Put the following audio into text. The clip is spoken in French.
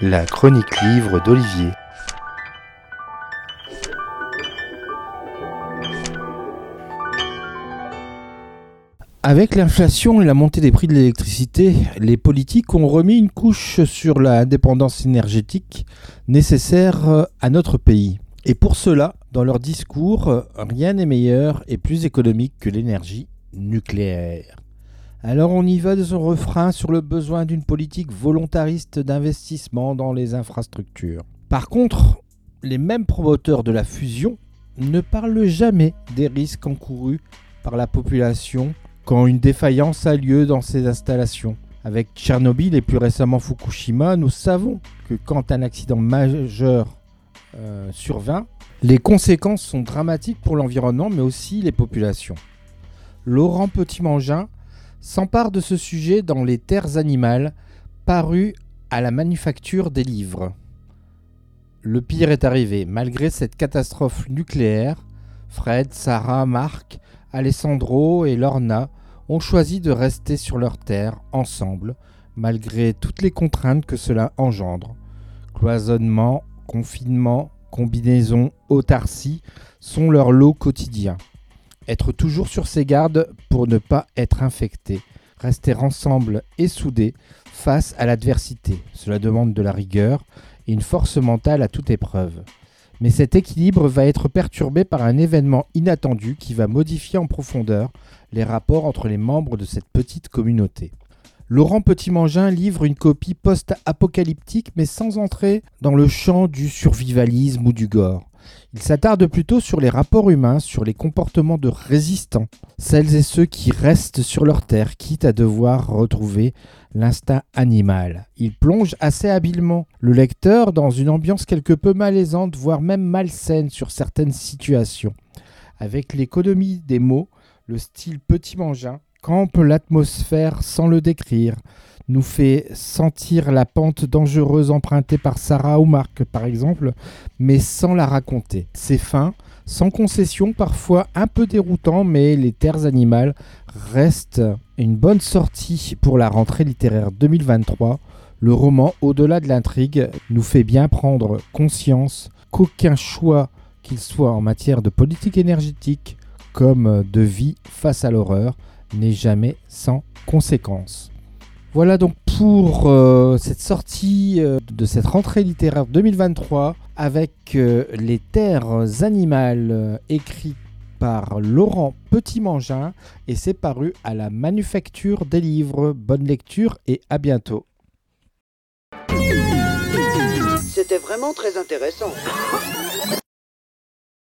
La chronique livre d'Olivier. Avec l'inflation et la montée des prix de l'électricité, les politiques ont remis une couche sur la dépendance énergétique nécessaire à notre pays. Et pour cela, dans leur discours, rien n'est meilleur et plus économique que l'énergie nucléaire. Alors on y va de son refrain sur le besoin d'une politique volontariste d'investissement dans les infrastructures. Par contre, les mêmes promoteurs de la fusion ne parlent jamais des risques encourus par la population quand une défaillance a lieu dans ces installations. Avec Tchernobyl et plus récemment Fukushima, nous savons que quand un accident majeur euh, survint, les conséquences sont dramatiques pour l'environnement mais aussi les populations. Laurent Petit-Mangin s'empare de ce sujet dans Les Terres animales, paru à la manufacture des livres. Le pire est arrivé. Malgré cette catastrophe nucléaire, Fred, Sarah, Marc, Alessandro et Lorna ont choisi de rester sur leur terre ensemble, malgré toutes les contraintes que cela engendre. Cloisonnement, confinement, combinaison, autarcie sont leur lot quotidien. Être toujours sur ses gardes pour ne pas être infecté. Rester ensemble et soudés face à l'adversité. Cela demande de la rigueur et une force mentale à toute épreuve. Mais cet équilibre va être perturbé par un événement inattendu qui va modifier en profondeur les rapports entre les membres de cette petite communauté. Laurent Petit-Mangin livre une copie post-apocalyptique mais sans entrer dans le champ du survivalisme ou du gore. Il s'attarde plutôt sur les rapports humains, sur les comportements de résistants, celles et ceux qui restent sur leur terre, quitte à devoir retrouver l'instinct animal. Il plonge assez habilement le lecteur dans une ambiance quelque peu malaisante, voire même malsaine sur certaines situations. Avec l'économie des mots, le style petit mangin campe l'atmosphère sans le décrire, nous fait sentir la pente dangereuse empruntée par Sarah ou Marc, par exemple, mais sans la raconter. C'est fin, sans concession, parfois un peu déroutant, mais Les Terres animales restent une bonne sortie pour la rentrée littéraire 2023. Le roman, au-delà de l'intrigue, nous fait bien prendre conscience qu'aucun choix, qu'il soit en matière de politique énergétique comme de vie face à l'horreur, n'est jamais sans conséquence. Voilà donc pour euh, cette sortie euh, de cette rentrée littéraire 2023 avec euh, Les Terres animales écrit par Laurent Petit-Mangin et c'est paru à la Manufacture des livres. Bonne lecture et à bientôt. C'était vraiment très intéressant.